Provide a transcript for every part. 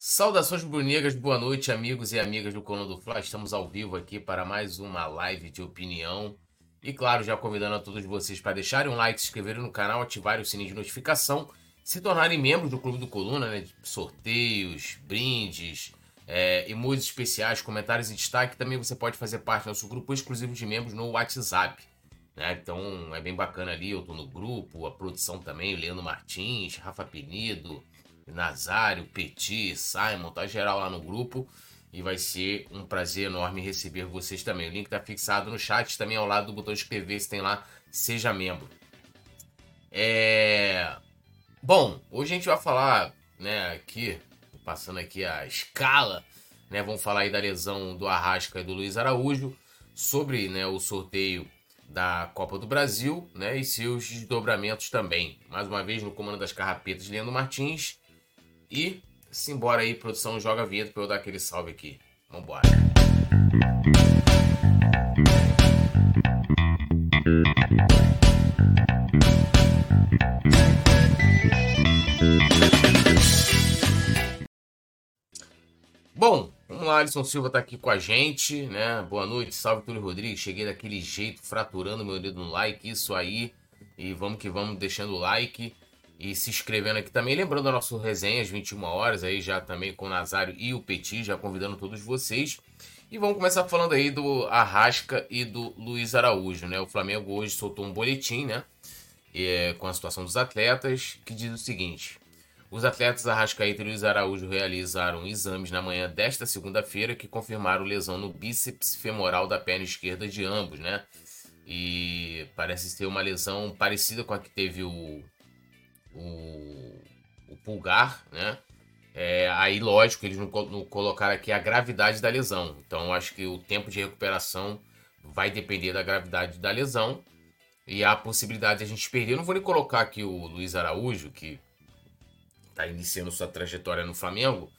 Saudações brunegas, boa noite, amigos e amigas do Coluna do Fla. Estamos ao vivo aqui para mais uma live de opinião. E claro, já convidando a todos vocês para deixarem um like, se inscreverem no canal, ativarem o sininho de notificação, se tornarem membros do Clube do Coluna, né? Sorteios, brindes, é, emojis especiais, comentários e destaque. Também você pode fazer parte do nosso grupo exclusivo de membros no WhatsApp. Né? Então é bem bacana ali, eu tô no grupo, a produção também, Leandro Martins, Rafa Penido, Nazário, Petit, Simon, tá geral lá no grupo. E vai ser um prazer enorme receber vocês também. O link tá fixado no chat, também ao lado do botão de inscrever, se tem lá, seja membro. É... Bom, hoje a gente vai falar, né, aqui, passando aqui a escala, né, vamos falar aí da lesão do Arrasca e do Luiz Araújo, sobre, né, o sorteio da Copa do Brasil, né, e seus desdobramentos também. Mais uma vez no comando das carrapetas, Leandro Martins, e simbora aí, produção, joga a vinheta pra eu dar aquele salve aqui. Vambora. Bom, vamos lá, Alisson Silva tá aqui com a gente, né? Boa noite, salve Túlio Rodrigues. Cheguei daquele jeito, fraturando meu dedo no like, isso aí. E vamos que vamos, deixando o like e se inscrevendo aqui também. Lembrando a nossa resenha às 21 horas, aí já também com o Nazário e o Petit, já convidando todos vocês. E vamos começar falando aí do Arrasca e do Luiz Araújo, né? O Flamengo hoje soltou um boletim, né? É, com a situação dos atletas, que diz o seguinte: os atletas Arrascaeta e Luiz Araújo realizaram exames na manhã desta segunda-feira que confirmaram lesão no bíceps femoral da perna esquerda de ambos, né? E parece ser uma lesão parecida com a que teve o o, o pulgar, né? É, aí, lógico, eles não, colocaram aqui a gravidade da lesão. Então, acho que o tempo de recuperação vai depender da gravidade da lesão e a possibilidade de a gente perder. Eu não vou nem colocar aqui o Luiz Araújo, que está iniciando sua trajetória no Flamengo,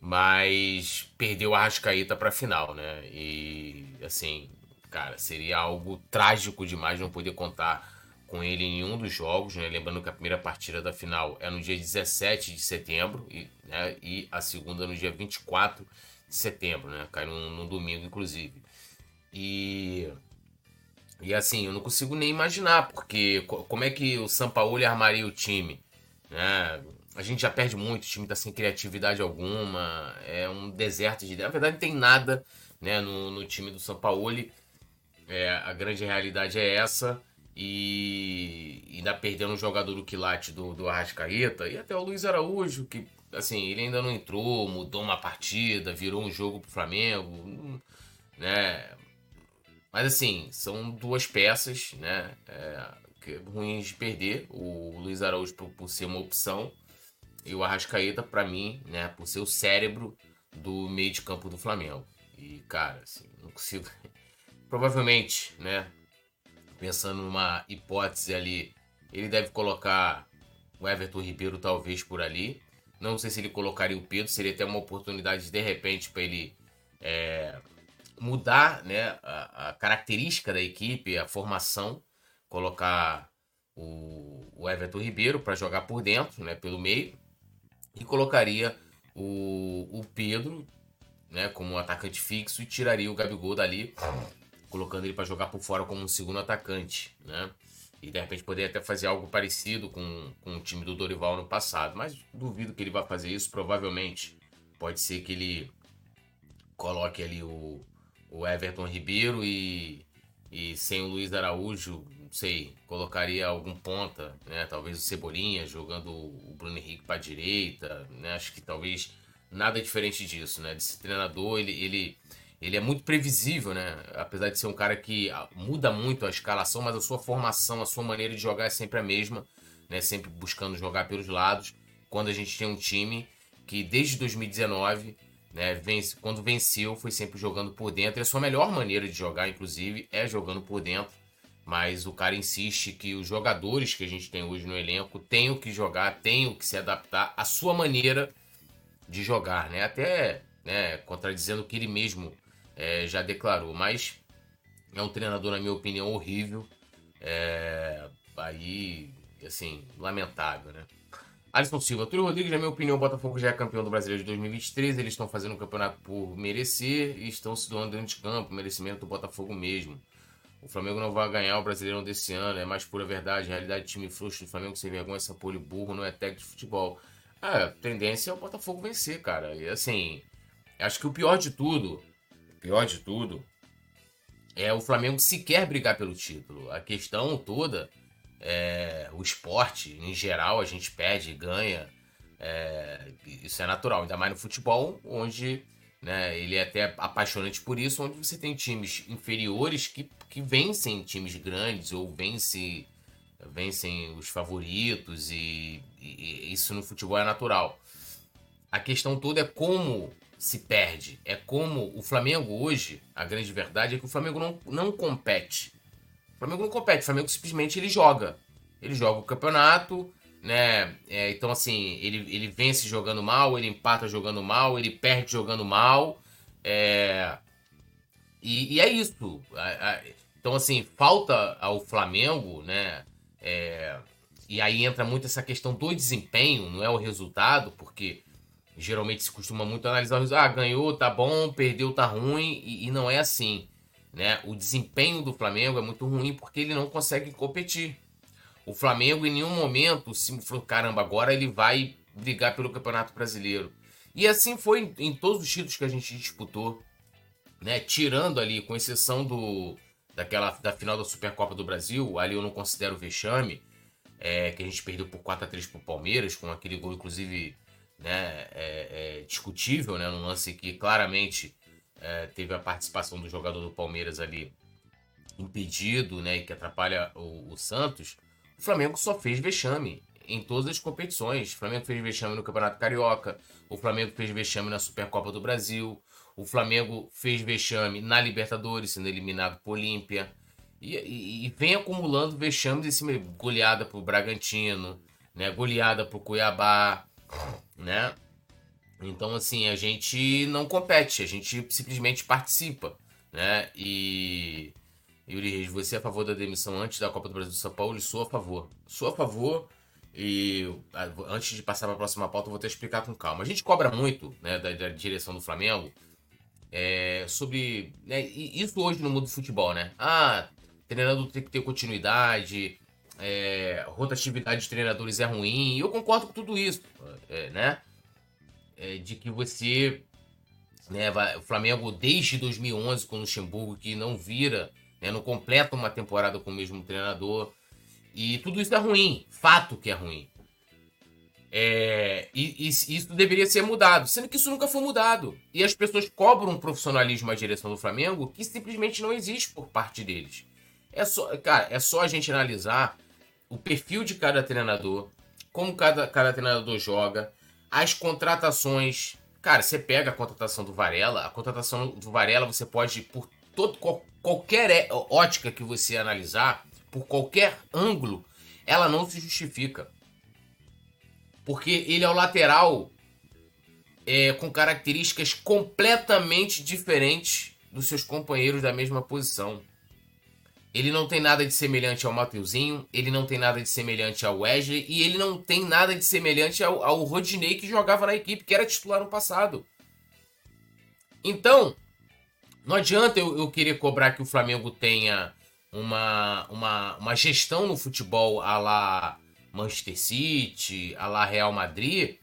mas perdeu a Rascaeta para a final, né? E, assim, cara, seria algo trágico demais não poder contar com ele em nenhum dos jogos, né? lembrando que a primeira partida da final é no dia 17 de setembro e, né? e a segunda no dia 24 de setembro, né? cai num, num domingo, inclusive. E, e assim, eu não consigo nem imaginar, porque como é que o São Paulo armaria o time? Né? A gente já perde muito, o time está sem criatividade alguma, é um deserto de. Na verdade, não tem nada né, no, no time do São Paulo. É, a grande realidade é essa e ainda perdendo o jogador do quilate do, do Arrascaeta e até o Luiz Araújo, que assim, ele ainda não entrou, mudou uma partida, virou um jogo pro Flamengo, né? Mas assim, são duas peças, né? É, ruins de perder. O Luiz Araújo por, por ser uma opção e o Arrascaeta, para mim, né, por ser o cérebro do meio de campo do Flamengo. E, cara, assim, não consigo. Provavelmente, né? Pensando numa hipótese ali, ele deve colocar o Everton Ribeiro talvez por ali. Não sei se ele colocaria o Pedro, seria até uma oportunidade de repente para ele é, mudar né, a, a, característica da equipe, a formação, colocar o, o Everton Ribeiro para jogar por dentro, né, pelo meio, e colocaria o, o Pedro né, como um atacante fixo e tiraria o Gabigol dali colocando ele para jogar por fora como um segundo atacante, né? E de repente poder até fazer algo parecido com, com o time do Dorival no passado. Mas duvido que ele vá fazer isso. Provavelmente pode ser que ele coloque ali o, o Everton Ribeiro e, e sem o Luiz Araújo, não sei, colocaria algum ponta, né? Talvez o Cebolinha jogando o Bruno Henrique para direita, né? Acho que talvez nada diferente disso, né? Desse treinador, ele, ele ele é muito previsível, né? Apesar de ser um cara que ah, muda muito a escalação, mas a sua formação, a sua maneira de jogar é sempre a mesma, né? Sempre buscando jogar pelos lados. Quando a gente tem um time que desde 2019, né, vence, quando venceu, foi sempre jogando por dentro. E a sua melhor maneira de jogar, inclusive, é jogando por dentro. Mas o cara insiste que os jogadores que a gente tem hoje no elenco tenham que jogar, tenham que se adaptar à sua maneira de jogar, né? Até né, contradizendo o que ele mesmo é, já declarou. Mas é um treinador, na minha opinião, horrível. É, aí, assim, lamentável, né? Alisson Silva, Túlio Rodrigues, na minha opinião, o Botafogo já é campeão do Brasileiro de 2023. Eles estão fazendo um campeonato por merecer e estão se doando dentro de campo. Merecimento do Botafogo mesmo. O Flamengo não vai ganhar o Brasileirão desse ano, é mais pura verdade. Realidade, time frouxo do Flamengo sem vergonha, essa pole burro, não é técnico de futebol. É, a tendência é o Botafogo vencer, cara. E assim, acho que o pior de tudo, o pior de tudo, é o Flamengo sequer brigar pelo título. A questão toda é o esporte, em geral, a gente perde e ganha. É, isso é natural, ainda mais no futebol, onde né, ele é até apaixonante por isso, onde você tem times inferiores que, que vencem times grandes ou vencem, vencem os favoritos, e, e isso no futebol é natural. A questão toda é como se perde. É como o Flamengo hoje, a grande verdade é que o Flamengo não, não compete. O Flamengo não compete, o Flamengo simplesmente ele joga. Ele joga o campeonato, né? É, então, assim, ele, ele vence jogando mal, ele empata jogando mal, ele perde jogando mal. É... E, e é isso. Então, assim, falta ao Flamengo, né? É... E aí entra muito essa questão do desempenho, não é o resultado, porque geralmente se costuma muito analisar o resultado. Ah, ganhou, tá bom, perdeu, tá ruim, e, e, não é assim. Né? O desempenho do Flamengo é muito ruim porque ele não consegue competir. O Flamengo em nenhum momento se falou, caramba, agora ele vai brigar pelo Campeonato Brasileiro. E assim foi em, em todos os títulos que a gente disputou, né? Tirando ali, com exceção do daquela da final da Supercopa do Brasil, ali eu não considero vexame, é, que a gente perdeu por 4 a 3 pro Palmeiras, com aquele gol inclusive né, é, é discutível, né, num lance que claramente é, teve a participação do jogador do Palmeiras ali impedido, né, e que atrapalha o, o, Santos, o Flamengo só fez vexame em todas as competições. O Flamengo fez vexame no Campeonato Carioca, o Flamengo fez vexame na Supercopa do Brasil, o Flamengo fez vexame na Libertadores, sendo eliminado por Olímpia. E, e, e, vem acumulando vexames em cima, goleada pro Bragantino, né, goleada pro Cuiabá, né? Então, assim, a gente não compete, a gente simplesmente participa, né? E. Yuri Reis, você é a favor da demissão antes da Copa do Brasil de São Paulo? Sou a favor. Sou a favor. E antes de passar para a próxima pauta, eu vou te explicar com calma. A gente cobra muito né, da, da direção do Flamengo é, sobre. Né, isso hoje no mundo do futebol, né? Ah, treinador tem que ter continuidade, é, rotatividade de treinadores é ruim. E eu concordo com tudo isso, é, né? É, de que você, né, vai, o Flamengo desde 2011 com o Luxemburgo que não vira, né, não completa uma temporada com o mesmo treinador. E tudo isso é ruim, fato que é ruim. É, e, e, isso deveria ser mudado, sendo que isso nunca foi mudado. E as pessoas cobram um profissionalismo à direção do Flamengo que simplesmente não existe por parte deles. É só, cara, é só a gente analisar o perfil de cada treinador, como cada, cada treinador joga, as contratações. Cara, você pega a contratação do Varela, a contratação do Varela você pode, por todo, qualquer é, ótica que você analisar, por qualquer ângulo, ela não se justifica. Porque ele é o lateral é, com características completamente diferentes dos seus companheiros da mesma posição. Ele não tem nada de semelhante ao Mateuzinho, ele não tem nada de semelhante ao Wesley e ele não tem nada de semelhante ao, ao Rodinei que jogava na equipe, que era titular no passado. Então, não adianta eu, eu querer cobrar que o Flamengo tenha uma, uma, uma gestão no futebol a la Manchester City, a la Real Madrid,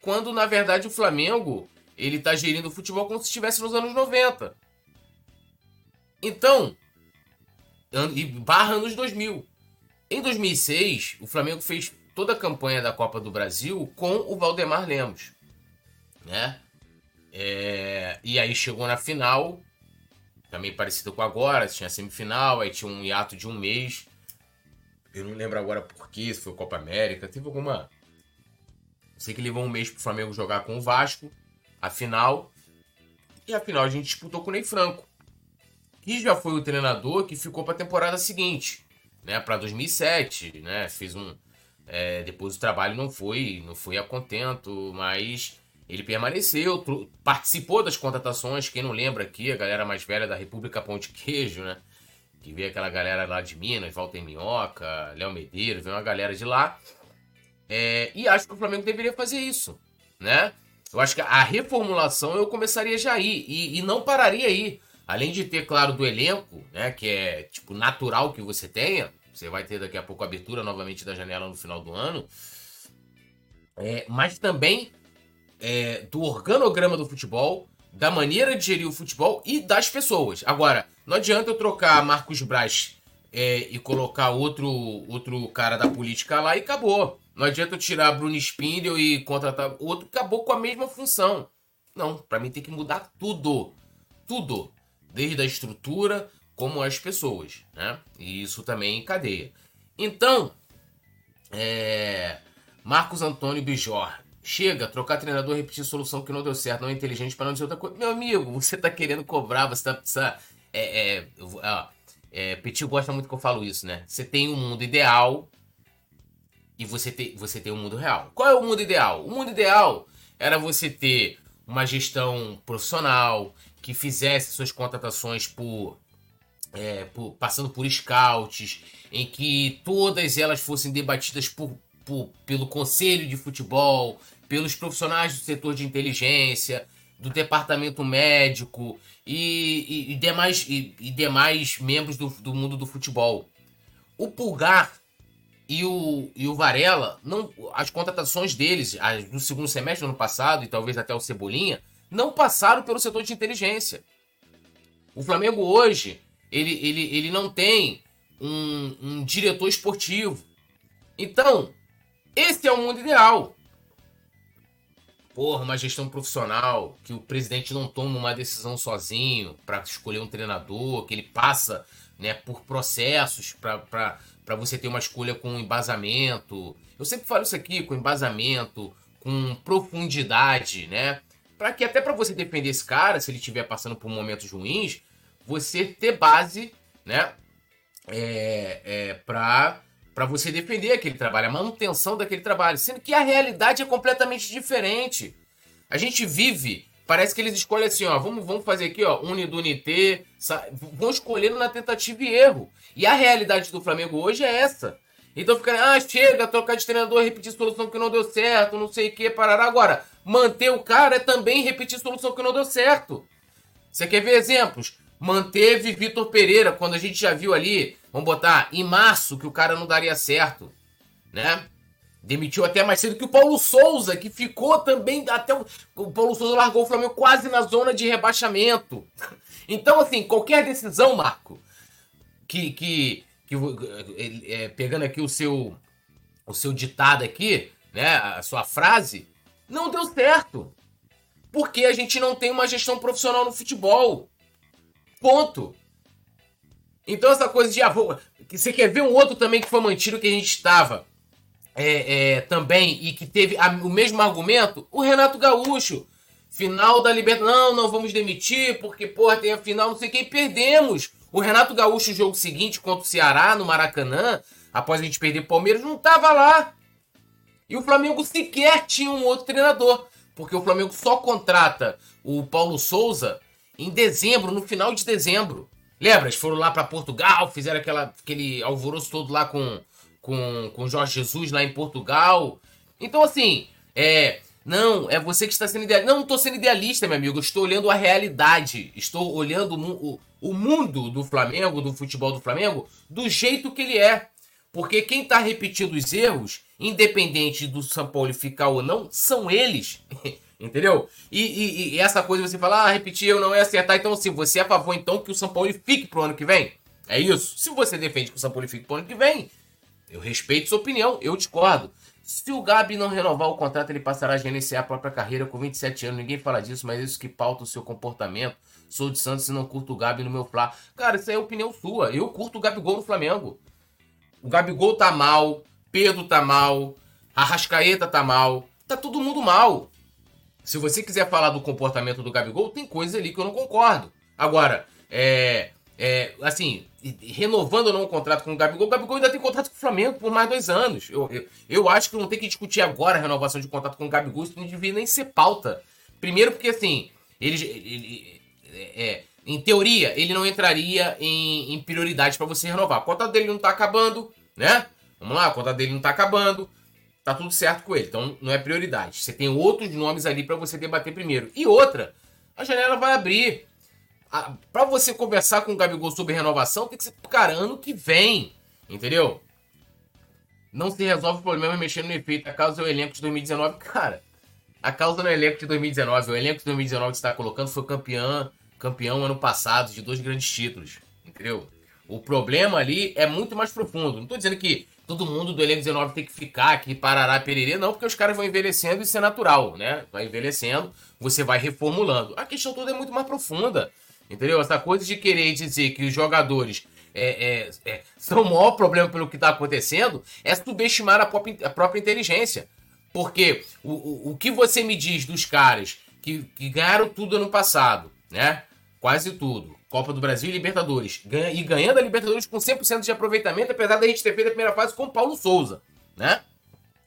quando na verdade o Flamengo ele está gerindo o futebol como se estivesse nos anos 90. Então, e barra anos 2000. Em 2006, o Flamengo fez toda a campanha da Copa do Brasil com o Valdemar Lemos, né? É, e aí chegou na final, também parecido com agora, tinha semifinal, aí tinha um hiato de um mês. Eu não lembro agora por que, se foi Copa América, teve alguma. Sei que levou um mês pro Flamengo jogar com o Vasco, a final. E a final a gente disputou com o Ney Franco que já foi o treinador que ficou para a temporada seguinte, né, para 2007, né, fez um é, depois o trabalho não foi, não foi a contento, mas ele permaneceu, participou das contratações, quem não lembra aqui, a galera mais velha da República Pão de Queijo, né, que veio aquela galera lá de Minas, Walter Minhoca, Léo Medeiros, veio uma galera de lá. É, e acho que o Flamengo deveria fazer isso, né? Eu acho que a reformulação eu começaria já aí e, e não pararia aí. Além de ter, claro, do elenco, né? Que é tipo natural que você tenha. Você vai ter daqui a pouco a abertura novamente da janela no final do ano. É, mas também é, do organograma do futebol, da maneira de gerir o futebol e das pessoas. Agora, não adianta eu trocar Marcos Braz é, e colocar outro, outro cara da política lá e acabou. Não adianta eu tirar Bruno Spindel e contratar outro, acabou com a mesma função. Não, para mim tem que mudar tudo. Tudo. Desde a estrutura como as pessoas, né? E isso também em cadeia. Então, é... Marcos Antônio Bijor. Chega, trocar treinador, repetir solução que não deu certo, não é inteligente para não dizer outra coisa. Meu amigo, você tá querendo cobrar, você tá. Precisa, é, é, é, Petit gosta muito que eu falo isso, né? Você tem um mundo ideal e você tem, você tem um mundo real. Qual é o mundo ideal? O mundo ideal era você ter uma gestão profissional que fizesse suas contratações por, é, por passando por scouts, em que todas elas fossem debatidas por, por, pelo conselho de futebol, pelos profissionais do setor de inteligência, do departamento médico e, e, e demais, e, e, demais membros do, do mundo do futebol. O Pulgar e o, e o Varela, não, as contratações deles as, no segundo semestre do ano passado, e talvez até o Cebolinha, não passaram pelo setor de inteligência. O Flamengo hoje, ele, ele, ele não tem um, um diretor esportivo. Então, esse é o mundo ideal porra, uma gestão profissional, que o presidente não toma uma decisão sozinho para escolher um treinador, que ele passa né, por processos para você ter uma escolha com embasamento. Eu sempre falo isso aqui, com embasamento, com profundidade, né? Para que até para você defender esse cara, se ele estiver passando por momentos ruins, você ter base, né? É, é, para para você defender aquele trabalho, a manutenção daquele trabalho, sendo que a realidade é completamente diferente. A gente vive, parece que eles escolhem assim, ó, vamos, vamos fazer aqui, ó, unidunité, vão escolhendo na tentativa e erro. E a realidade do Flamengo hoje é essa. Então fica, ah, chega, trocar de treinador, repetir solução que não deu certo, não sei o que, parará. Agora, manter o cara é também repetir solução que não deu certo. Você quer ver exemplos? Manteve Vitor Pereira, quando a gente já viu ali, vamos botar, em março, que o cara não daria certo, né? Demitiu até mais cedo que o Paulo Souza, que ficou também até o, o Paulo Souza largou o Flamengo quase na zona de rebaixamento. Então, assim, qualquer decisão, Marco, que, que, que é, pegando aqui o seu o seu ditado aqui, né, a sua frase, não deu certo. Porque a gente não tem uma gestão profissional no futebol. Ponto. Então essa coisa de ah, você quer ver um outro também que foi mantido que a gente estava é, é, também e que teve a, o mesmo argumento? O Renato Gaúcho. Final da Libertadores. Não, não vamos demitir porque, porra, tem a final, não sei quem. Perdemos. O Renato Gaúcho, o jogo seguinte contra o Ceará, no Maracanã, após a gente perder o Palmeiras, não estava lá. E o Flamengo sequer tinha um outro treinador. Porque o Flamengo só contrata o Paulo Souza em dezembro, no final de dezembro. Lembra? Eles foram lá para Portugal, fizeram aquela, aquele alvoroço todo lá com, com, com Jorge Jesus lá em Portugal. Então, assim, é. Não, é você que está sendo idealista. Não, não estou sendo idealista, meu amigo. estou olhando a realidade. Estou olhando o, o mundo do Flamengo, do futebol do Flamengo, do jeito que ele é. Porque quem está repetindo os erros, independente do São Paulo ficar ou não, são eles. Entendeu? E, e, e, essa coisa você fala, ah, repetir eu não é acertar. Então, assim, você é a favor, então, que o São Paulo fique pro ano que vem? É isso? Se você defende que o São Paulo fique pro ano que vem, eu respeito sua opinião, eu discordo. Se o Gabi não renovar o contrato, ele passará a gerenciar a própria carreira com 27 anos. Ninguém fala disso, mas é isso que pauta o seu comportamento. Sou de Santos e não curto o Gabi no meu Flá. Cara, isso aí é opinião sua. Eu curto o Gabigol no Flamengo. O Gabigol tá mal, Pedro tá mal, a Rascaeta tá mal. Tá todo mundo mal. Se você quiser falar do comportamento do Gabigol, tem coisas ali que eu não concordo. Agora, é, é, assim, renovando ou não o contrato com o Gabigol, o Gabigol ainda tem contrato com o Flamengo por mais dois anos. Eu, eu, eu acho que não tem que discutir agora a renovação de contrato com o Gabigol, isso não devia nem ser pauta. Primeiro porque, assim, ele, ele é, em teoria, ele não entraria em, em prioridade para você renovar. O contrato dele não tá acabando, né? Vamos lá, o contrato dele não tá acabando. tá tudo certo com ele. Então não é prioridade. Você tem outros nomes ali para você debater primeiro. E outra, a janela vai abrir. Para você conversar com o Gabigol sobre renovação, tem que ser cara ano que vem. Entendeu? Não se resolve o problema mexendo no efeito. A causa é o elenco de 2019. Cara, a causa no elenco de 2019. O elenco de 2019 que você está colocando foi campeão, campeão ano passado de dois grandes títulos. Entendeu? O problema ali é muito mais profundo. Não estou dizendo que todo mundo do elenco 19 tem que ficar aqui, parará, pererê, não, porque os caras vão envelhecendo e isso é natural, né? Vai envelhecendo, você vai reformulando. A questão toda é muito mais profunda, entendeu? Essa coisa de querer dizer que os jogadores é, é, é, são o maior problema pelo que está acontecendo é subestimar a própria, a própria inteligência. Porque o, o, o que você me diz dos caras que, que ganharam tudo ano passado, né? Quase tudo. Copa do Brasil e Libertadores. Ganha, e ganhando a Libertadores com 100% de aproveitamento, apesar da gente ter feito a primeira fase com Paulo Souza, né?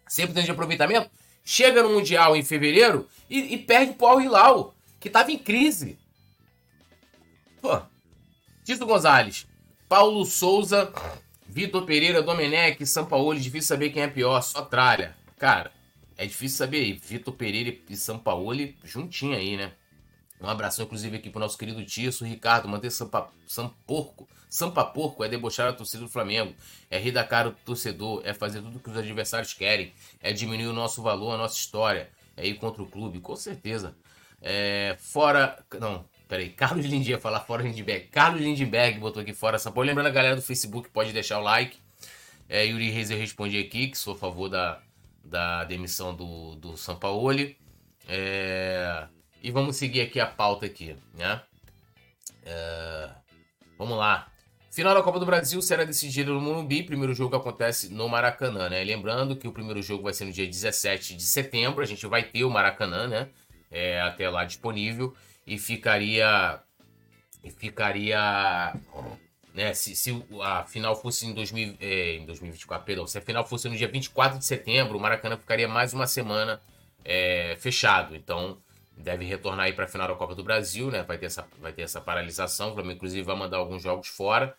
100% de aproveitamento. Chega no Mundial em fevereiro e, e perde pro Al Hilal, que tava em crise. Pô. Tito Gonzalez, Paulo Souza, Vitor Pereira, Domenech, Sampaoli, difícil saber quem é pior, só tralha. Cara, é difícil saber aí. Vitor Pereira e Sampaoli juntinho aí, né? Um abração, inclusive, aqui pro nosso querido Tirso, Ricardo, manter Sampa, Samporco. Sampa Porco é debochar a torcida do Flamengo, é rir da cara do torcedor, é fazer tudo que os adversários querem, é diminuir o nosso valor, a nossa história, é ir contra o clube, com certeza. É, fora. Não, peraí, Carlos Lindbergh, falar fora Lindbergh. Carlos Lindbergh botou aqui fora São Paulo. Lembrando a galera do Facebook, pode deixar o like. É, Yuri Reis eu respondi aqui, que sou a favor da, da demissão do, do Sampaoli. É, e vamos seguir aqui a pauta aqui, né? É... Vamos lá. Final da Copa do Brasil será decidida no Morumbi. Primeiro jogo acontece no Maracanã, né? Lembrando que o primeiro jogo vai ser no dia 17 de setembro. A gente vai ter o Maracanã, né? É, até lá disponível. E ficaria. E ficaria. Né, se, se a final fosse em, 2000, é, em 2024, perdão, se a final fosse no dia 24 de setembro, o Maracanã ficaria mais uma semana é, fechado. Então, deve retornar aí para a final da Copa do Brasil, né? Vai ter essa, vai ter essa paralisação. O Flamengo, inclusive, vai mandar alguns jogos fora.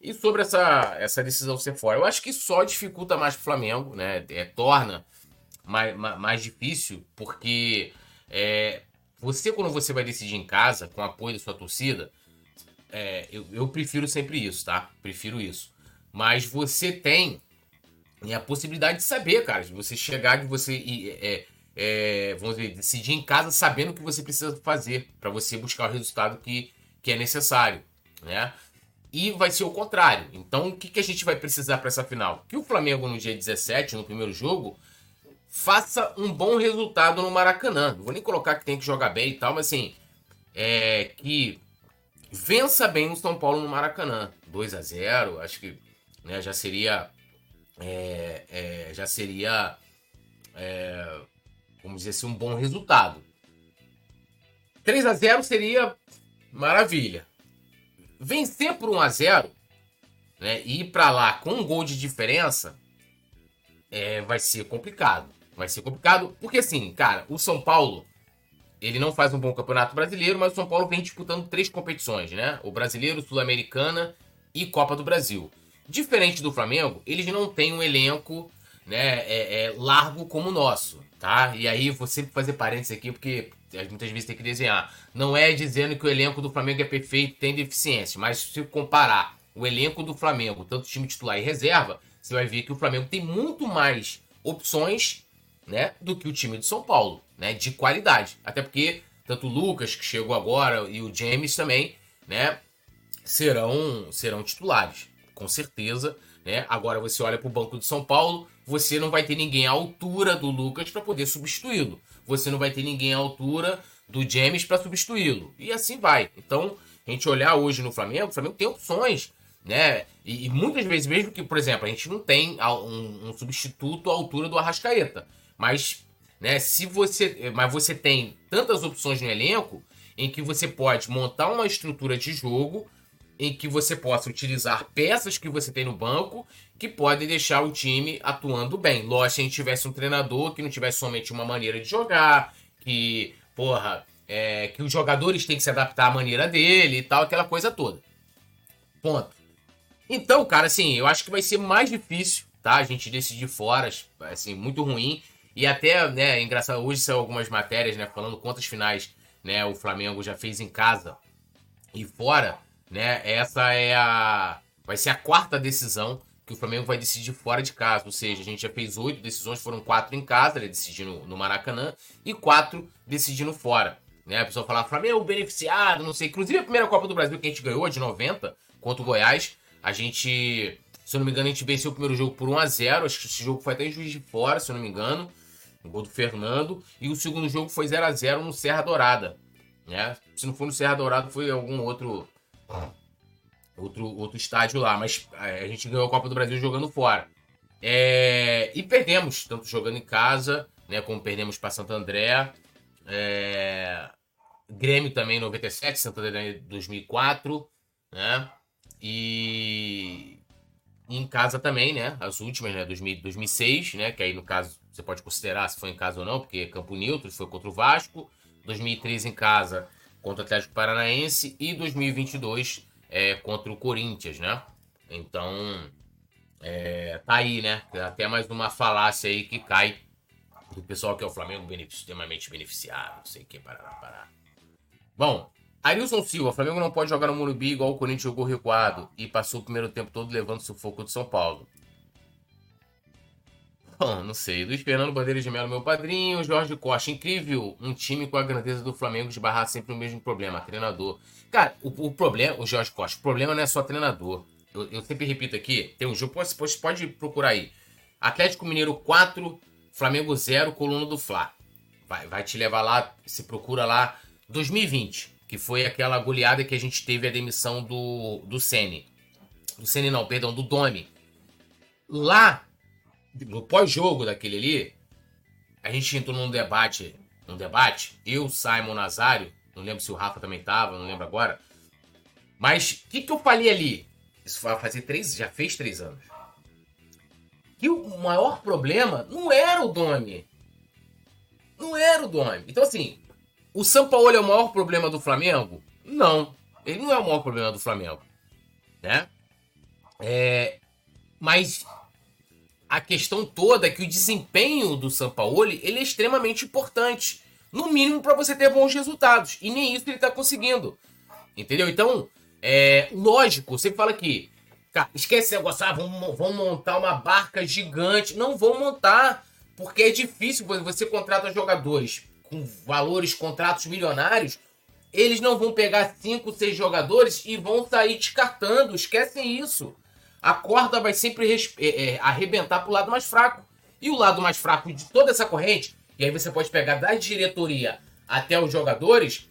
E sobre essa, essa decisão ser fora, eu acho que só dificulta mais para o Flamengo, né? É, torna mais, mais difícil, porque é, você, quando você vai decidir em casa, com apoio da sua torcida, é, eu, eu prefiro sempre isso, tá? Prefiro isso. Mas você tem né, a possibilidade de saber, cara, de você chegar, de você é, é, vamos dizer, decidir em casa sabendo o que você precisa fazer para você buscar o resultado que, que é necessário, né? E vai ser o contrário. Então, o que, que a gente vai precisar para essa final? Que o Flamengo, no dia 17, no primeiro jogo, faça um bom resultado no Maracanã. Não vou nem colocar que tem que jogar bem e tal, mas assim, é, que vença bem o São Paulo no Maracanã. 2 a 0 acho que né, já seria. É, é, já seria é, vamos dizer assim, um bom resultado. 3 a 0 seria maravilha. Vencer por 1 a 0 né, e ir para lá com um gol de diferença é, vai ser complicado. Vai ser complicado porque, assim, cara, o São Paulo ele não faz um bom campeonato brasileiro, mas o São Paulo vem disputando três competições, né? O brasileiro, Sul-Americana e Copa do Brasil. Diferente do Flamengo, eles não têm um elenco né, é, é largo como o nosso tá? E aí vou sempre fazer parênteses aqui, porque muitas vezes tem que desenhar. Não é dizendo que o elenco do Flamengo é perfeito, tem deficiência, mas se comparar o elenco do Flamengo, tanto time titular e reserva, você vai ver que o Flamengo tem muito mais opções, né, do que o time de São Paulo, né, de qualidade. Até porque tanto o Lucas que chegou agora e o James também, né, serão serão titulares, com certeza, né? Agora você olha para o banco de São Paulo, você não vai ter ninguém à altura do Lucas para poder substituí-lo. Você não vai ter ninguém à altura do James para substituí-lo. E assim vai. Então, a gente olhar hoje no Flamengo, o Flamengo tem opções, né? E, e muitas vezes, mesmo que, por exemplo, a gente não tem um, um substituto à altura do Arrascaeta. Mas, né, se você. Mas você tem tantas opções no elenco em que você pode montar uma estrutura de jogo em que você possa utilizar peças que você tem no banco que podem deixar o time atuando bem. Lógico, se a gente tivesse um treinador que não tivesse somente uma maneira de jogar, que, porra, é, que os jogadores têm que se adaptar à maneira dele e tal, aquela coisa toda. Ponto. Então, cara, assim, eu acho que vai ser mais difícil, tá? A gente decidir fora, assim, muito ruim. E até, né, é engraçado, hoje são algumas matérias, né, falando quantas finais, né, o Flamengo já fez em casa e fora, né? Essa é a vai ser a quarta decisão que o Flamengo vai decidir fora de casa. Ou seja, a gente já fez oito decisões, foram quatro em casa, ele decidindo no Maracanã, e quatro decidindo fora. Né? A pessoa fala, Flamengo beneficiado, não sei. Inclusive a primeira Copa do Brasil que a gente ganhou, de 90, contra o Goiás, a gente, se eu não me engano, a gente venceu o primeiro jogo por 1 a 0 Acho que esse jogo foi até em Juiz de Fora, se eu não me engano. O gol do Fernando. E o segundo jogo foi 0 a 0 no Serra Dourada. Né? Se não for no Serra Dourada, foi algum outro outro, outro estádio lá, mas é, a gente ganhou a Copa do Brasil jogando fora. É, e perdemos, tanto jogando em casa, né, como perdemos para Santo André. É, Grêmio também em 97, Santo André em 2004, né? E em casa também, né? As últimas, né? 2000, 2006, né? Que aí no caso você pode considerar se foi em casa ou não, porque é campo neutro, foi contra o Vasco. 2003 em casa contra o Atlético Paranaense e 2022 é, contra o Corinthians, né? Então, é, tá aí, né? Até mais uma falácia aí que cai do pessoal que é o Flamengo extremamente beneficiado, não sei o que, parará, parará. Bom, Arilson Silva, Flamengo não pode jogar no Morumbi igual o Corinthians jogou recuado e passou o primeiro tempo todo levando sufoco de São Paulo. Bom, não sei. Luiz Fernando Bandeira de Melo, meu padrinho. Jorge Costa, incrível. Um time com a grandeza do Flamengo esbarrar sempre o mesmo problema, treinador. Cara, o, o problema, o Jorge Costa, o problema não é só treinador. Eu, eu sempre repito aqui, tem um jogo, pode, pode, procurar aí. Atlético Mineiro 4, Flamengo 0, coluna do Fla. Vai, vai te levar lá, se procura lá, 2020, que foi aquela goleada que a gente teve a demissão do, do Sene. Do Sene não, perdão, do Domi. Lá no pós-jogo daquele ali, a gente entrou num debate, num debate, eu, Simon Nazário, não lembro se o Rafa também tava, não lembro agora. Mas o que, que eu falei ali? Isso vai fazer três, já fez três anos. Que o maior problema não era o Domi. Não era o Domi. Então, assim, o Sampaoli é o maior problema do Flamengo? Não. Ele não é o maior problema do Flamengo. Né? É, mas a questão toda é que o desempenho do Sampaoli ele é extremamente importante. No mínimo para você ter bons resultados. E nem isso ele está conseguindo. Entendeu? Então, é lógico, você fala que. Cara, esquece esse negócio, ah, vamos, vamos montar uma barca gigante. Não vão montar. Porque é difícil, você contrata jogadores com valores, contratos milionários. Eles não vão pegar cinco, seis jogadores e vão sair descartando. Esquecem isso a corda vai sempre é, é, arrebentar para o lado mais fraco. E o lado mais fraco de toda essa corrente, e aí você pode pegar da diretoria até os jogadores,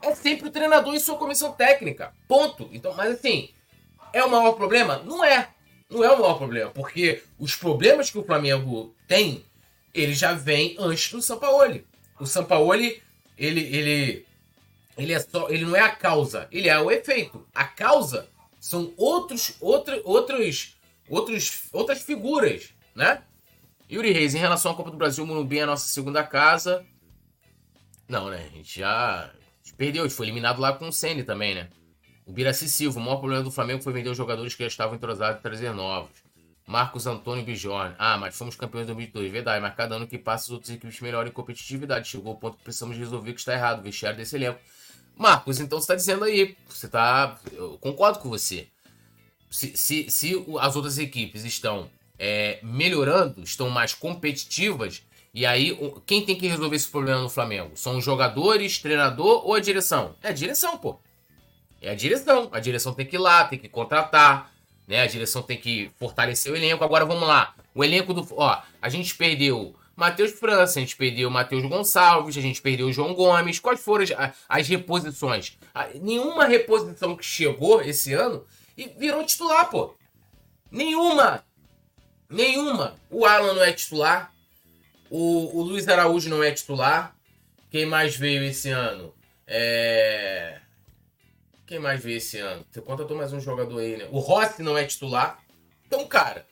é sempre o treinador e sua comissão técnica. Ponto. Então, mas assim, é o maior problema? Não é. Não é o maior problema, porque os problemas que o Flamengo tem, ele já vem antes do Sampaoli. O Sampaoli, ele, ele, ele é só, ele não é a causa, ele é o efeito. A causa são outros, outro, outros, outros, outras figuras, né? Yuri Reis, em relação à Copa do Brasil, o Morumbi é a nossa segunda casa. Não, né? A gente já perdeu, a gente foi eliminado lá com o Sene também, né? O Biraci Silva, o maior problema do Flamengo foi vender os jogadores que já estavam entrosados e trazer novos. Marcos Antônio Bijorn. Ah, mas fomos campeões em 2002. Verdade, mas cada ano que passa, as outras equipes melhoram em competitividade. Chegou o ponto que precisamos resolver que está errado. O vestiário desse elenco Marcos, então você está dizendo aí, você tá. Eu concordo com você. Se, se, se as outras equipes estão é, melhorando, estão mais competitivas, e aí quem tem que resolver esse problema no Flamengo? São os jogadores, treinador ou a direção? É a direção, pô. É a direção. A direção tem que ir lá, tem que contratar, né? A direção tem que fortalecer o elenco. Agora vamos lá. O elenco do. Ó, a gente perdeu Matheus França, a gente perdeu o Matheus Gonçalves, a gente perdeu o João Gomes. Quais foram as, as reposições? nenhuma reposição que chegou esse ano e virou titular, pô. Nenhuma. Nenhuma. O Alan não é titular. O, o Luiz Araújo não é titular. Quem mais veio esse ano? É... Quem mais veio esse ano? Você contratou mais um jogador aí, né? O Rossi não é titular. Então, cara,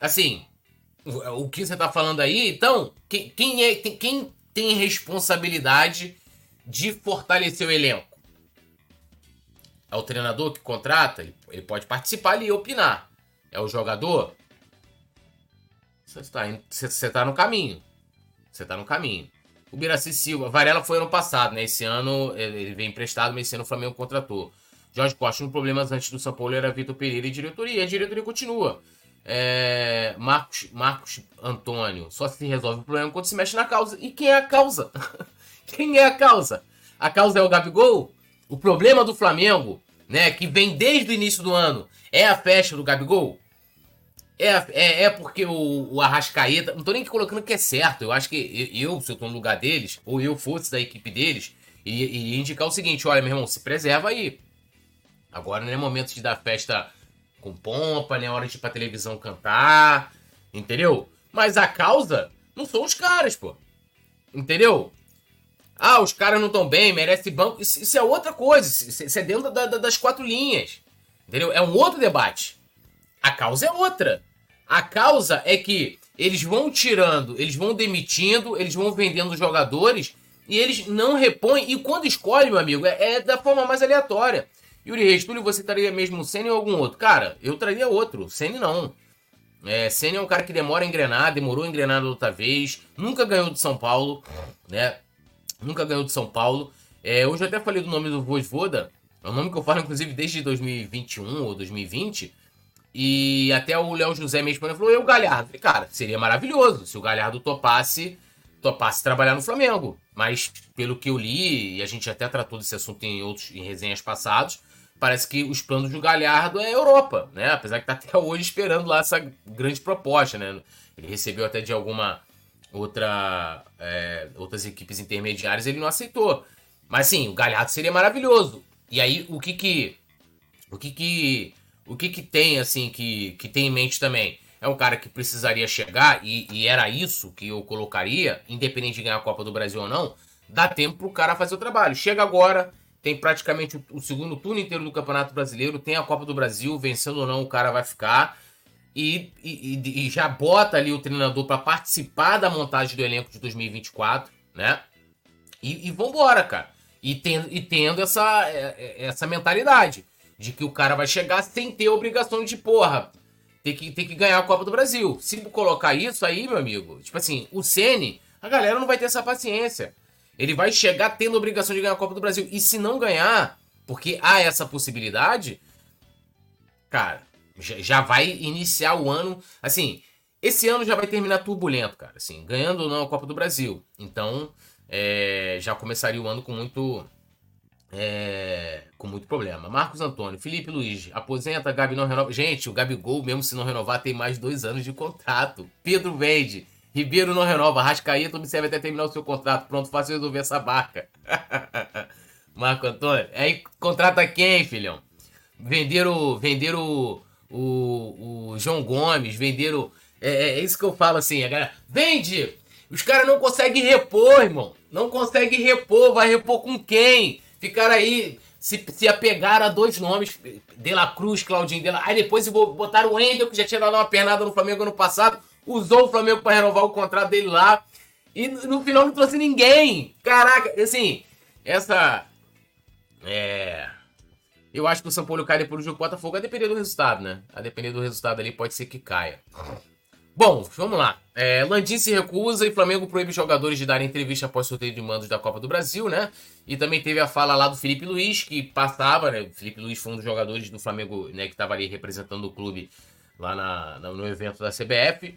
assim, o que você está falando aí, então, quem, quem, é, quem tem responsabilidade de fortalecer o elenco? É o treinador que contrata? Ele pode participar ali e opinar. É o jogador? Você tá, você tá no caminho. Você tá no caminho. O Biraci Silva, Varela foi ano passado, né? Esse ano ele vem emprestado, mas esse ano o Flamengo contratou. Jorge Costa, um problema antes do São Paulo era Vitor Pereira e diretoria. A diretoria continua. É, Marcos, Marcos Antônio, só se resolve o problema quando se mexe na causa. E quem é a causa? quem é a causa? A causa é o Gabigol? O problema do Flamengo, né, que vem desde o início do ano, é a festa do Gabigol? É, é, é porque o, o Arrascaeta. Não tô nem colocando que é certo. Eu acho que eu, se eu tô no lugar deles, ou eu fosse da equipe deles, iria, indicar o seguinte: olha, meu irmão, se preserva aí. Agora não é momento de dar festa com pompa, não é hora de ir pra televisão cantar. Entendeu? Mas a causa não são os caras, pô. Entendeu? Ah, os caras não estão bem, merece banco. Isso, isso, é outra coisa. Isso, é dentro da, da, das quatro linhas. Entendeu? É um outro debate. A causa é outra. A causa é que eles vão tirando, eles vão demitindo, eles vão vendendo jogadores e eles não repõem. E quando escolhe, meu amigo, é, é da forma mais aleatória. Yuri Reis, você traria mesmo o Senna ou algum outro? Cara, eu traria outro. Senna não. É, Senna é um cara que demora a engrenar, demorou a engrenar outra vez, nunca ganhou de São Paulo, né? Nunca ganhou de São Paulo. É, hoje eu até falei do nome do Vosvoda, é um nome que eu falo, inclusive, desde 2021 ou 2020. E até o Léo José mesmo falou, eu o Galhardo. Cara, seria maravilhoso se o Galhardo topasse, topasse trabalhar no Flamengo. Mas pelo que eu li, e a gente até tratou desse assunto em outros em resenhas passados, parece que os planos do Galhardo é Europa, né? Apesar que tá até hoje esperando lá essa grande proposta, né? Ele recebeu até de alguma outra é, outras equipes intermediárias, ele não aceitou. Mas sim, o Galhardo seria maravilhoso. E aí, o que que o que que o que que tem, assim, que, que tem em mente também? É um cara que precisaria chegar, e, e era isso que eu colocaria, independente de ganhar a Copa do Brasil ou não, dá tempo pro cara fazer o trabalho. Chega agora, tem praticamente o, segundo turno inteiro do Campeonato Brasileiro, tem a Copa do Brasil, vencendo ou não, o cara vai ficar. E, e, e já bota ali o treinador para participar da montagem do elenco de 2024, né? E, e vambora, cara. E tendo, e tendo essa, é, é, essa mentalidade de que o cara vai chegar sem ter obrigação de, porra, ter que, ter que ganhar a Copa do Brasil. Se colocar isso aí, meu amigo, tipo assim, o Ceni, a galera não vai ter essa paciência. Ele vai chegar tendo a obrigação de ganhar a Copa do Brasil. E se não ganhar, porque há essa possibilidade, cara, já vai iniciar o ano. Assim, esse ano já vai terminar turbulento, cara. Assim, ganhando ou não a Copa do Brasil. Então, é, já começaria o ano com muito é, com muito problema. Marcos Antônio, Felipe Luiz, aposenta, Gabi não renova. Gente, o Gabigol, mesmo se não renovar, tem mais dois anos de contrato. Pedro vende. Ribeiro não renova. Rascaeta observa até terminar o seu contrato. Pronto, fácil resolver essa barca. Marco Antônio. Aí contrata quem, filhão? Venderam, venderam o, o, o João Gomes, venderam. É, é, é, isso que eu falo assim, a galera. Vende! Os caras não conseguem repor, irmão. Não conseguem repor. Vai repor com quem? Ficaram aí, se, se apegaram a dois nomes, De La Cruz, Claudinho De La... Aí depois botaram o Wendel, que já tinha dado uma pernada no Flamengo ano passado, usou o Flamengo para renovar o contrato dele lá. E no final não trouxe ninguém. Caraca, assim, essa. É. Eu acho que o São Paulo cai depois do jogo Botafogo, a depender do resultado, né? A depender do resultado ali, pode ser que caia. Bom, vamos lá. É, Landim se recusa e Flamengo proíbe jogadores de darem entrevista após sorteio de mandos da Copa do Brasil, né? E também teve a fala lá do Felipe Luiz, que passava, né? O Felipe Luiz foi um dos jogadores do Flamengo, né? Que estava ali representando o clube lá na, no evento da CBF.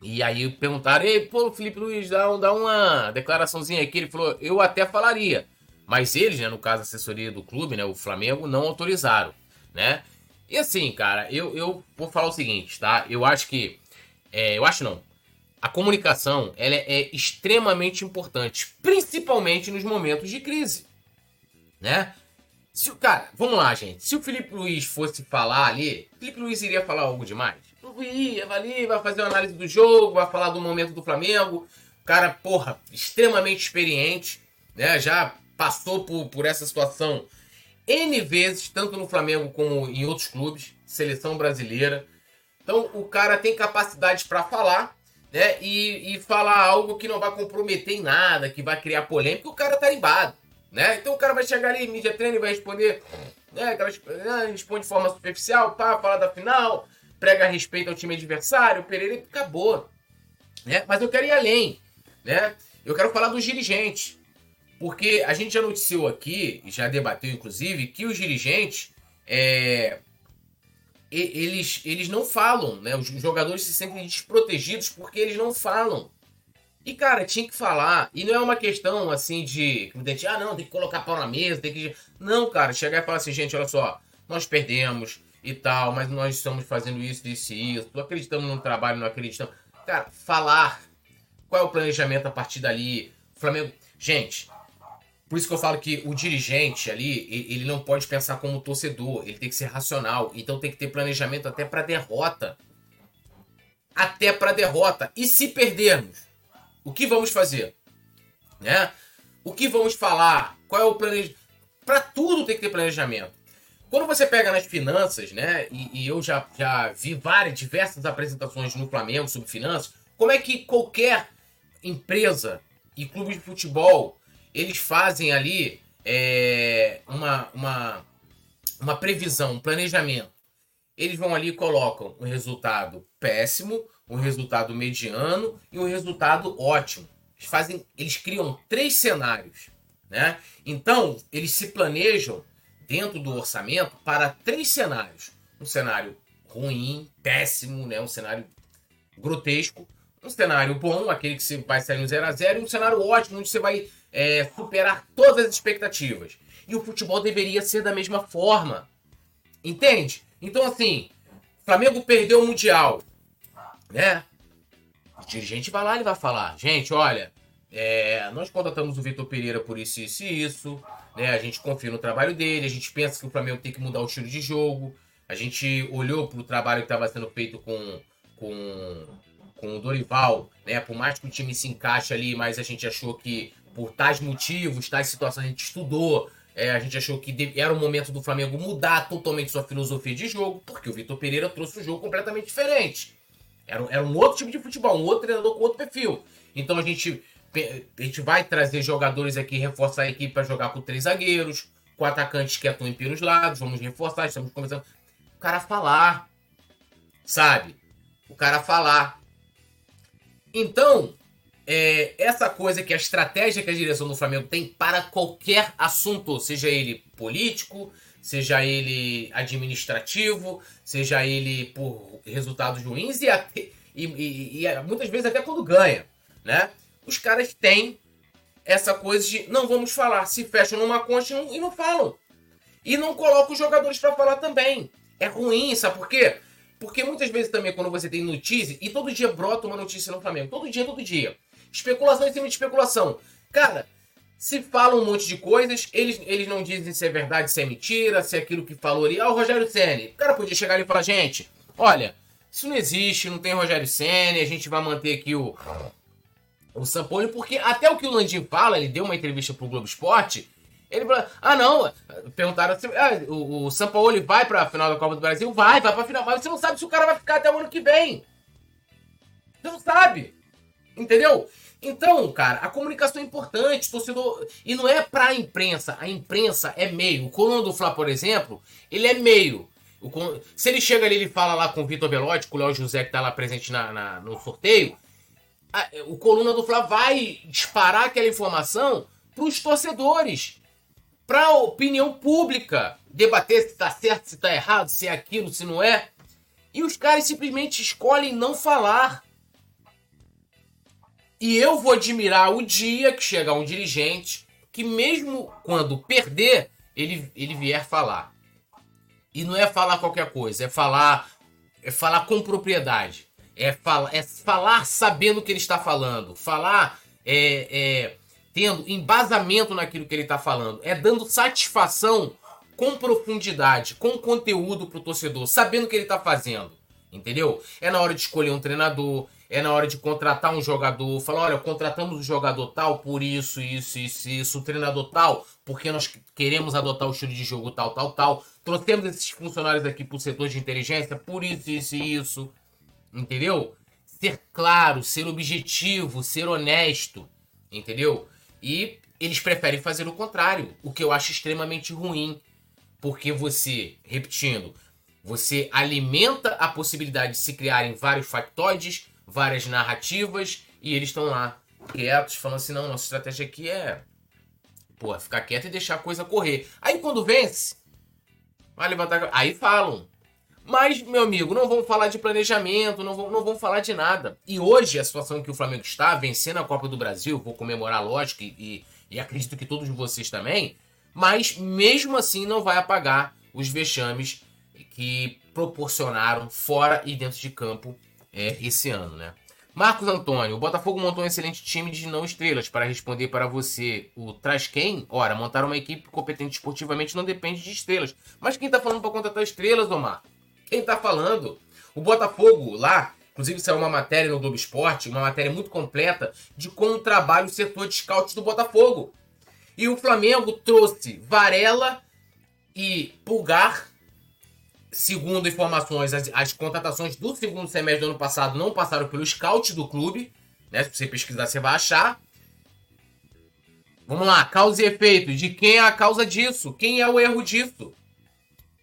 E aí perguntaram, ei, pô, Felipe Luiz, dá, dá uma declaraçãozinha aqui. Ele falou, eu até falaria. Mas eles, né, no caso a assessoria do clube, né, o Flamengo, não autorizaram, né? E assim, cara, eu, eu vou falar o seguinte, tá? Eu acho que é, eu acho não. A comunicação ela é, é extremamente importante, principalmente nos momentos de crise, né? Se cara, vamos lá, gente. Se o Felipe Luiz fosse falar ali, Felipe Luiz iria falar algo demais? Vai ali, vai fazer uma análise do jogo, vai falar do momento do Flamengo. Cara, porra, extremamente experiente, né? Já passou por, por essa situação N vezes, tanto no Flamengo como em outros clubes, seleção brasileira. Então o cara tem capacidade para falar, né? E, e falar algo que não vai comprometer em nada, que vai criar polêmica, o cara tá embado, né? Então o cara vai chegar ali, mídia treino, vai responder, né? Aquelas, né, responde de forma superficial, pá, fala da final, prega respeito ao time adversário, Pereira acabou. Né? Mas eu quero ir além. Né? Eu quero falar dos dirigentes. Porque a gente já noticiou aqui, já debateu inclusive, que os dirigentes é, eles, eles não falam, né? Os jogadores se sentem desprotegidos porque eles não falam. E, cara, tinha que falar. E não é uma questão assim de. Ah, não, tem que colocar pau na mesa, tem que. Não, cara, chegar e falar assim, gente, olha só, nós perdemos e tal, mas nós estamos fazendo isso, isso e isso. Acreditamos no trabalho, não acreditamos. Cara, falar. Qual é o planejamento a partir dali? Flamengo. Gente, por isso que eu falo que o dirigente ali, ele não pode pensar como torcedor, ele tem que ser racional. Então tem que ter planejamento até para derrota. Até para derrota. E se perdermos, o que vamos fazer? Né? O que vamos falar? Qual é o planejamento? Para tudo tem que ter planejamento. Quando você pega nas finanças, né? E, e, eu já, já vi várias, diversas apresentações no Flamengo sobre finanças, como é que qualquer empresa e clube de futebol eles fazem ali é, uma, uma, uma previsão, um planejamento. Eles vão ali e colocam um resultado péssimo, um resultado mediano e um resultado ótimo. Eles fazem, eles criam três cenários, né? Então eles se planejam dentro do orçamento para três cenários: um cenário ruim, péssimo, né? Um cenário grotesco, um cenário bom, aquele que você vai sair no 0 a 0 e um cenário ótimo onde você vai é, superar todas as expectativas. E o futebol deveria ser da mesma forma. Entende? Então, assim, Flamengo perdeu o Mundial. Né? O dirigente vai lá e vai falar: gente, olha, é, nós contratamos o Vitor Pereira por isso, isso e isso. Né? A gente confia no trabalho dele. A gente pensa que o Flamengo tem que mudar o estilo de jogo. A gente olhou para o trabalho que estava sendo feito com, com, com o Dorival. Né? Por mais que o time se encaixe ali, mas a gente achou que por tais motivos, tais situações, a gente estudou. É, a gente achou que era o momento do Flamengo mudar totalmente sua filosofia de jogo, porque o Vitor Pereira trouxe um jogo completamente diferente. Era, era um outro tipo de futebol, um outro treinador com outro perfil. Então a gente, a gente vai trazer jogadores aqui, reforçar a equipe para jogar com três zagueiros, com atacantes que atuam pelos lados, vamos reforçar, estamos começando. O cara falar, sabe? O cara falar. Então, é, essa coisa que a estratégia que a direção do Flamengo tem para qualquer assunto, seja ele político, seja ele administrativo, seja ele por resultados ruins e, até, e, e, e muitas vezes até quando ganha, né? Os caras têm essa coisa de não vamos falar, se fecham numa concha e não falam. E não colocam os jogadores para falar também. É ruim, sabe por quê? Porque muitas vezes também quando você tem notícia, e todo dia brota uma notícia no Flamengo, todo dia, todo dia. Especulação em cima de especulação. Cara, se fala um monte de coisas, eles, eles não dizem se é verdade, se é mentira, se é aquilo que falou ali. Ah, o Rogério Senni. O cara podia chegar ali e falar, gente, olha, isso não existe, não tem Rogério Senni, a gente vai manter aqui o, o Sampoli, porque até o que o Landim fala, ele deu uma entrevista pro Globo Esporte, ele falou, ah não, perguntaram assim, ah, o, o Sampaoli vai pra final da Copa do Brasil? Vai, vai pra final, mas você não sabe se o cara vai ficar até o ano que vem. Você não sabe. Entendeu? Então, cara, a comunicação é importante, torcedor. E não é pra imprensa. A imprensa é meio. O Coluna do Fla, por exemplo, ele é meio. O, se ele chega ali e fala lá com o Vitor Belotti, com o Léo José que tá lá presente na, na, no sorteio, a, o Coluna do Fla vai disparar aquela informação pros torcedores. Pra opinião pública. Debater se tá certo, se tá errado, se é aquilo, se não é. E os caras simplesmente escolhem não falar. E eu vou admirar o dia que chegar um dirigente que, mesmo quando perder, ele, ele vier falar. E não é falar qualquer coisa, é falar, é falar com propriedade. É, fala, é falar sabendo o que ele está falando. Falar é, é, tendo embasamento naquilo que ele está falando. É dando satisfação com profundidade, com conteúdo para o torcedor, sabendo o que ele está fazendo. Entendeu? É na hora de escolher um treinador, é na hora de contratar um jogador, falar, olha, contratamos um jogador tal por isso, isso, isso, isso, o treinador tal, porque nós queremos adotar o estilo de jogo tal, tal, tal. Trouxemos esses funcionários aqui pro setor de inteligência por isso, isso isso. Entendeu? Ser claro, ser objetivo, ser honesto. Entendeu? E eles preferem fazer o contrário, o que eu acho extremamente ruim. Porque você, repetindo, Você alimenta a possibilidade de se criarem vários factoides, várias narrativas, e eles estão lá, quietos, falando assim: não, nossa estratégia aqui é. Pô, ficar quieto e deixar a coisa correr. Aí quando vence, vai levantar. Aí falam. Mas, meu amigo, não vão falar de planejamento, não vão, não vão falar de nada. E hoje, a situação que o Flamengo está, vencendo a Copa do Brasil, vou comemorar, lógico, e, e acredito que todos vocês também, mas mesmo assim não vai apagar os vexames que proporcionaram fora e dentro de campo é, esse ano, né? Marcos Antônio, o Botafogo montou um excelente time de não estrelas para responder para você. O traz quem? Ora, montar uma equipe competente esportivamente não depende de estrelas. Mas quem tá falando para contratar estrelas, Omar? Quem tá falando? O Botafogo lá, inclusive saiu uma matéria no Globo Esporte, uma matéria muito completa de como trabalha o setor de scouts do Botafogo. E o Flamengo trouxe Varela e Pulgar. Segundo informações, as, as contratações do segundo semestre do ano passado não passaram pelo scout do clube. Né? Se você pesquisar, você vai achar. Vamos lá, causa e efeito. De quem é a causa disso? Quem é o erro disso?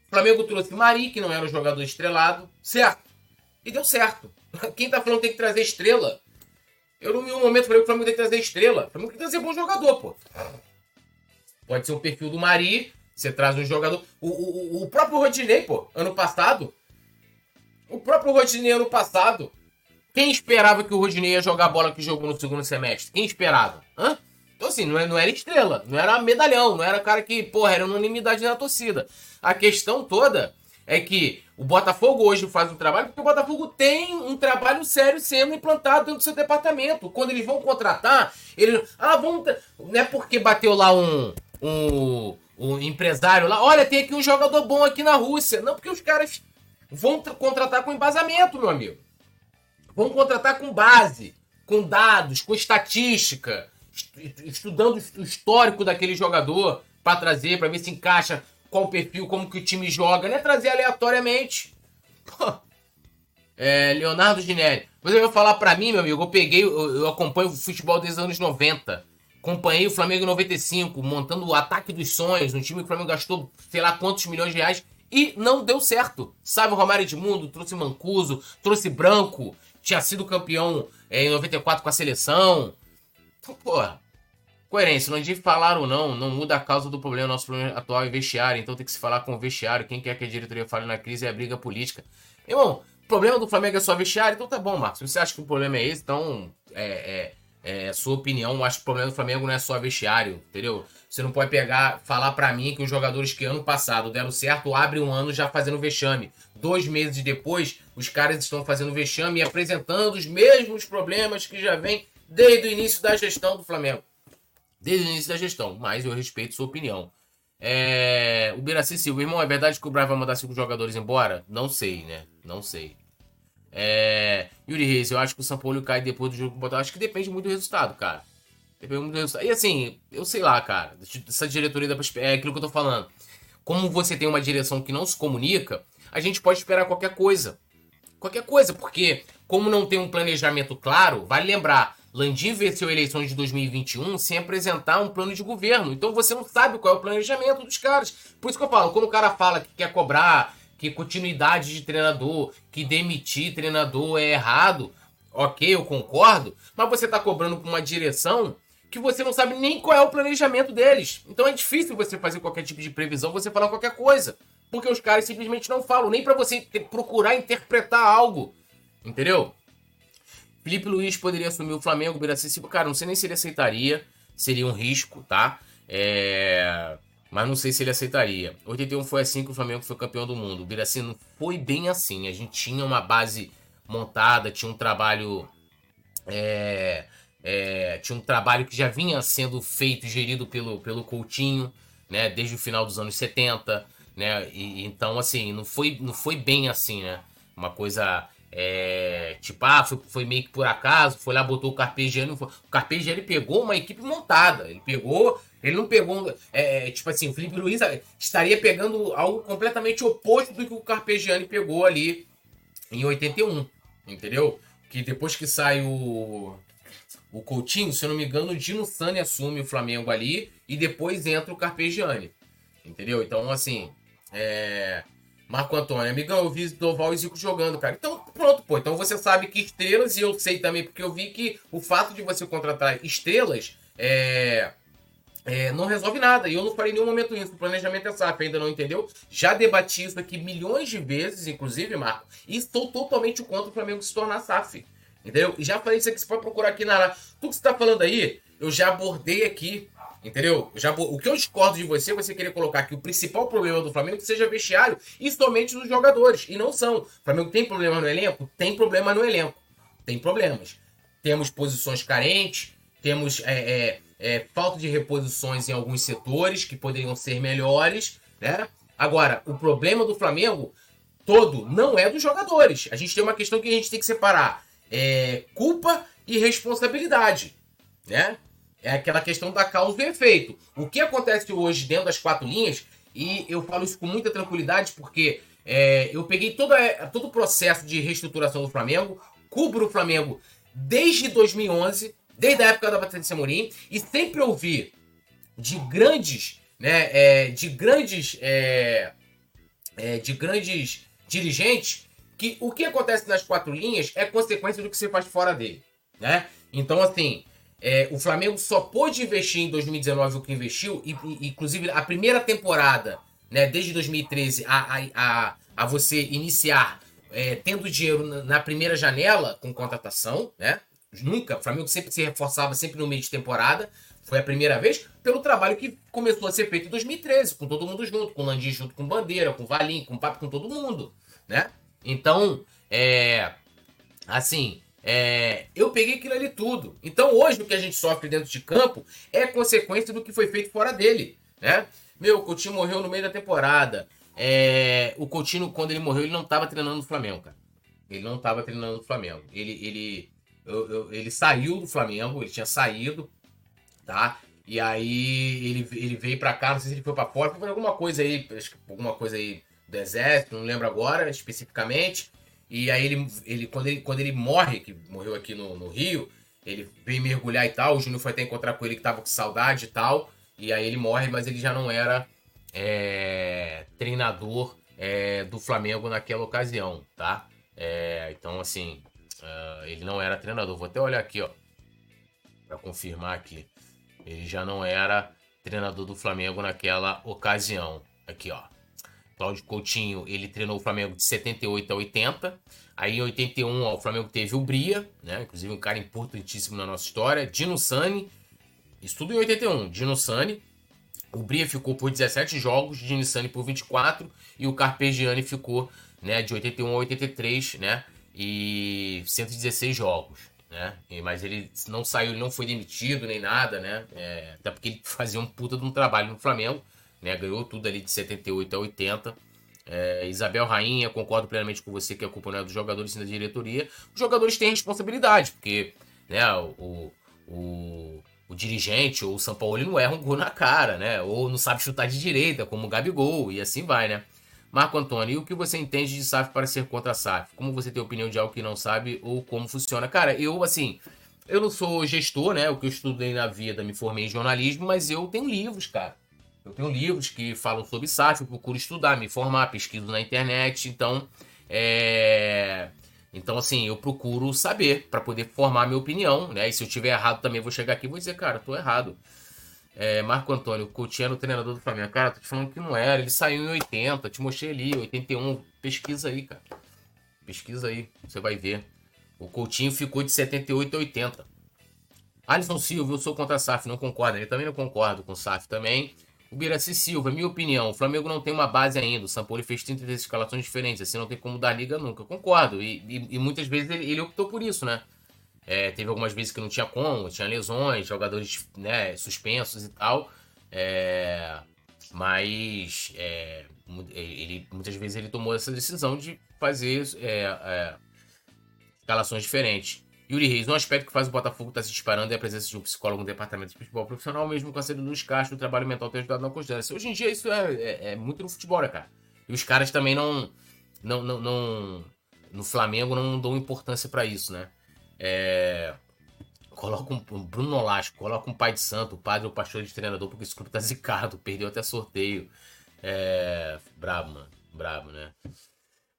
Flamengo trouxe Mari, que não era um jogador estrelado, certo. E deu certo. Quem tá falando que tem que trazer estrela? Eu, no meu momento, falei que o Flamengo tem que trazer estrela. O Flamengo tem que trazer bom jogador, pô. Pode ser o perfil do Mari, você traz um jogador. O, o, o próprio Rodinei, pô, ano passado. O próprio Rodinei, ano passado. Quem esperava que o Rodinei ia jogar a bola que jogou no segundo semestre? Quem esperava? Hã? Então, assim, não, é, não era estrela, não era medalhão, não era cara que, porra, era unanimidade na torcida. A questão toda é que o Botafogo hoje faz um trabalho porque o Botafogo tem um trabalho sério sendo implantado dentro do seu departamento. Quando eles vão contratar, eles. Ah, vamos. Não é porque bateu lá um, um, um empresário lá. Olha, tem aqui um jogador bom aqui na Rússia. Não, porque os caras vão contratar com embasamento, meu amigo. Vão contratar com base, com dados, com estatística estudando o histórico daquele jogador para trazer, para ver se encaixa qual o perfil, como que o time joga, não é trazer aleatoriamente. Pô. É, Leonardo Ginelli. Você vai falar para mim, meu amigo, eu peguei, eu, eu acompanho o futebol desde os anos 90. Acompanhei o Flamengo em 95, montando o ataque dos sonhos, um time que o Flamengo gastou sei lá quantos milhões de reais e não deu certo. Sabe o Romário Edmundo, trouxe Mancuso, trouxe Branco, tinha sido campeão é, em 94 com a seleção. Então, porra, coerência, não adianta falar ou não, não muda a causa do problema. Nosso problema atual é vestiário, então tem que se falar com o vestiário. Quem quer que a diretoria fale na crise é a briga política. Irmão, o problema do Flamengo é só vestiário, então tá bom, Marcos. Se você acha que o problema é esse, então é, é, é sua opinião. Eu acho que o problema do Flamengo não é só vestiário, entendeu? Você não pode pegar, falar para mim que os jogadores que ano passado deram certo abrem um ano já fazendo vexame. Dois meses depois, os caras estão fazendo vexame e apresentando os mesmos problemas que já vem desde o início da gestão do Flamengo. Desde o início da gestão, mas eu respeito sua opinião. É... O Biraci Silva, irmão, é verdade que o Brian vai mandar cinco jogadores embora? Não sei, né? Não sei. É... Yuri Reis, eu acho que o São Paulo cai depois do jogo com o Botafogo. Acho que depende muito do resultado, cara. Depende muito do resultado. E assim, eu sei lá, cara. Essa diretoria da... é aquilo que eu tô falando. Como você tem uma direção que não se comunica, a gente pode esperar qualquer coisa. Qualquer coisa, porque como não tem um planejamento claro, vale lembrar, Landim venceu eleições de 2021 sem apresentar um plano de governo. Então você não sabe qual é o planejamento dos caras. Por isso que eu falo, quando o cara fala que quer cobrar, que continuidade de treinador, que demitir treinador é errado, ok, eu concordo, mas você está cobrando por uma direção que você não sabe nem qual é o planejamento deles. Então é difícil você fazer qualquer tipo de previsão, você falar qualquer coisa. Porque os caras simplesmente não falam, nem para você procurar interpretar algo. Entendeu? Felipe Luiz poderia assumir o Flamengo, Silva. Cara, não sei nem se ele aceitaria. Seria um risco, tá? É... Mas não sei se ele aceitaria. 81 foi assim que o Flamengo foi campeão do mundo. O Biraci não foi bem assim. A gente tinha uma base montada, tinha um trabalho. É... É... tinha um trabalho que já vinha sendo feito, gerido pelo, pelo Coutinho, né? Desde o final dos anos 70, né? E, então, assim, não foi, não foi bem assim, né? Uma coisa é, tipo, ah, foi, foi, meio que por acaso, foi lá, botou o Carpegiani. O Carpegiani pegou uma equipe montada. Ele pegou. Ele não pegou. É, tipo assim, o Felipe Luiz estaria pegando algo completamente oposto do que o Carpegiani pegou ali em 81. Entendeu? Que depois que sai o. O Coutinho, se eu não me engano, o Dino Sani assume o Flamengo ali e depois entra o Carpegiani. Entendeu? Então, assim. É, Marco Antônio, amigão, eu vi Doval e Zico jogando, cara. Então, pronto, pô. Então você sabe que estrelas, e eu sei também, porque eu vi que o fato de você contratar estrelas é, é, não resolve nada. E eu não falei em nenhum momento isso. O planejamento é SAF, ainda não entendeu? Já debati isso aqui milhões de vezes, inclusive, Marco. E estou totalmente contra o Flamengo se tornar SAF. Entendeu? E já falei isso aqui, você pode procurar aqui na. Tudo que você está falando aí, eu já abordei aqui. Entendeu? Já, o que eu discordo de você é você querer colocar que o principal problema do Flamengo seja vestiário e somente dos jogadores. E não são. O Flamengo tem problema no elenco? Tem problema no elenco. Tem problemas. Temos posições carentes, temos é, é, é, falta de reposições em alguns setores que poderiam ser melhores. Né? Agora, o problema do Flamengo todo não é dos jogadores. A gente tem uma questão que a gente tem que separar: é, culpa e responsabilidade. Né? É aquela questão da causa e efeito. O que acontece hoje dentro das quatro linhas, e eu falo isso com muita tranquilidade, porque é, eu peguei toda, todo o processo de reestruturação do Flamengo, cubro o Flamengo desde 2011, desde a época da Patrícia Amorim, e sempre ouvi de grandes, né, é, de grandes, é, é, de grandes dirigentes, que o que acontece nas quatro linhas é consequência do que você faz fora dele, né? Então, assim, é, o Flamengo só pôde investir em 2019 o que investiu, e, e, inclusive a primeira temporada, né, desde 2013, a, a, a, a você iniciar é, tendo dinheiro na, primeira janela com contratação, né? Nunca, o Flamengo sempre se reforçava, sempre no meio de temporada. Foi a primeira vez, pelo trabalho que começou a ser feito em 2013, com todo mundo junto, com o Landim junto com Bandeira, com o Valim, com o Papo, com todo mundo, né? Então, é. Assim, é, eu peguei aquilo ali tudo. Então hoje o que a gente sofre dentro de campo é consequência do que foi feito fora dele. Né? Meu, o Coutinho morreu no meio da temporada. É, o Coutinho, quando ele morreu, ele não estava treinando no Flamengo, cara. Ele não estava treinando no Flamengo. Ele, ele, eu, eu, ele saiu do Flamengo, ele tinha saído, tá? E aí ele, ele veio para cá, não sei se ele foi para fora, foi alguma coisa aí, alguma coisa aí do exército, não lembro agora especificamente. E aí ele, ele, quando, ele quando ele morre, que morreu aqui no, no Rio, ele vem mergulhar e tal. O Júnior foi até encontrar com ele que tava com saudade e tal. E aí ele morre, mas ele já não era é, treinador é, do Flamengo naquela ocasião, tá? É, então, assim, uh, ele não era treinador. Vou até olhar aqui, ó, para confirmar aqui. Ele já não era treinador do Flamengo naquela ocasião. Aqui, ó. Cláudio Coutinho, ele treinou o Flamengo de 78 a 80. Aí em 81, ó, o Flamengo teve o Bria, né? Inclusive um cara importantíssimo na nossa história. Dino Sani, isso tudo em 81. Dino Sani. O Bria ficou por 17 jogos, Dino Sani por 24 e o Carpegiani ficou, né, de 81 a 83, né? E 116 jogos, né? Mas ele não saiu, ele não foi demitido nem nada, né? É, até porque ele fazia um puta de um trabalho no Flamengo né? Ganhou tudo ali de 78 a 80. É, Isabel Rainha, concordo plenamente com você que a culpa é dos jogadores e da diretoria. Os jogadores têm responsabilidade, porque né, o, o, o dirigente ou o São Paulo não erra um gol na cara, né? Ou não sabe chutar de direita, como o Gabigol, e assim vai, né? Marco Antônio, e o que você entende de SAF para ser contra a SAF? Como você tem opinião de algo que não sabe ou como funciona? Cara, eu, assim, eu não sou gestor, né? O que eu estudei na vida, me formei em jornalismo, mas eu tenho livros, cara. Eu tenho livros que falam sobre SAF, eu procuro estudar, me informar, pesquiso na internet, então é... Então, assim, eu procuro saber para poder formar minha opinião, né? E se eu tiver errado também, vou chegar aqui e vou dizer, cara, tô errado. É, Marco Antônio, Coutinho treinador do Flamengo. Cara, tô te falando que não era. Ele saiu em 80, te mostrei ali, 81. Pesquisa aí, cara. Pesquisa aí, você vai ver. O Coutinho ficou de 78 a 80. Alisson Silva, eu sou contra a SAF, não concordo. Ele também não concordo com o SAF também. O Biraci Silva, minha opinião, o Flamengo não tem uma base ainda. O Sampoli fez 33 escalações diferentes, assim não tem como dar liga nunca. Concordo. E, e, e muitas vezes ele, ele, optou por isso, né? É, teve algumas vezes que não tinha como, tinha lesões, jogadores né, suspensos e tal. É, mas é, ele, muitas vezes ele tomou essa decisão de fazer é, é, escalações diferentes. Yuri Reis, um aspecto que faz o Botafogo estar tá se disparando é a presença de um psicólogo no departamento de futebol profissional, mesmo com a saída dos Castro, o trabalho mental tem ajudado na consideração. Hoje em dia isso é, é, é, muito no futebol, né, cara? E os caras também não. não, não, não no Flamengo não dão importância para isso, né? É, coloca um, um Bruno Nolasco, coloca um pai de santo, o padre ou pastor de treinador, porque esse clube tá zicado, perdeu até sorteio. É, brabo, mano. brabo, né?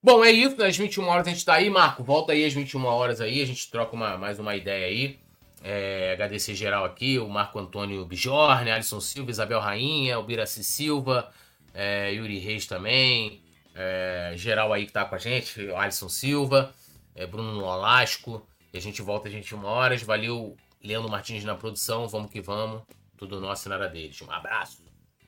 Bom, é isso. Às 21 horas a gente tá aí. Marco, volta aí às 21 horas aí. A gente troca uma, mais uma ideia aí. É, agradecer geral aqui, o Marco Antônio Bijorne, Alisson Silva, Isabel Rainha, o Biraci Silva, é, Yuri Reis também, é, geral aí que tá com a gente, Alisson Silva, é, Bruno Nolasco, e a gente volta às 21 horas. Valeu, Leandro Martins na produção, vamos que vamos, tudo nosso e nada deles. Um abraço.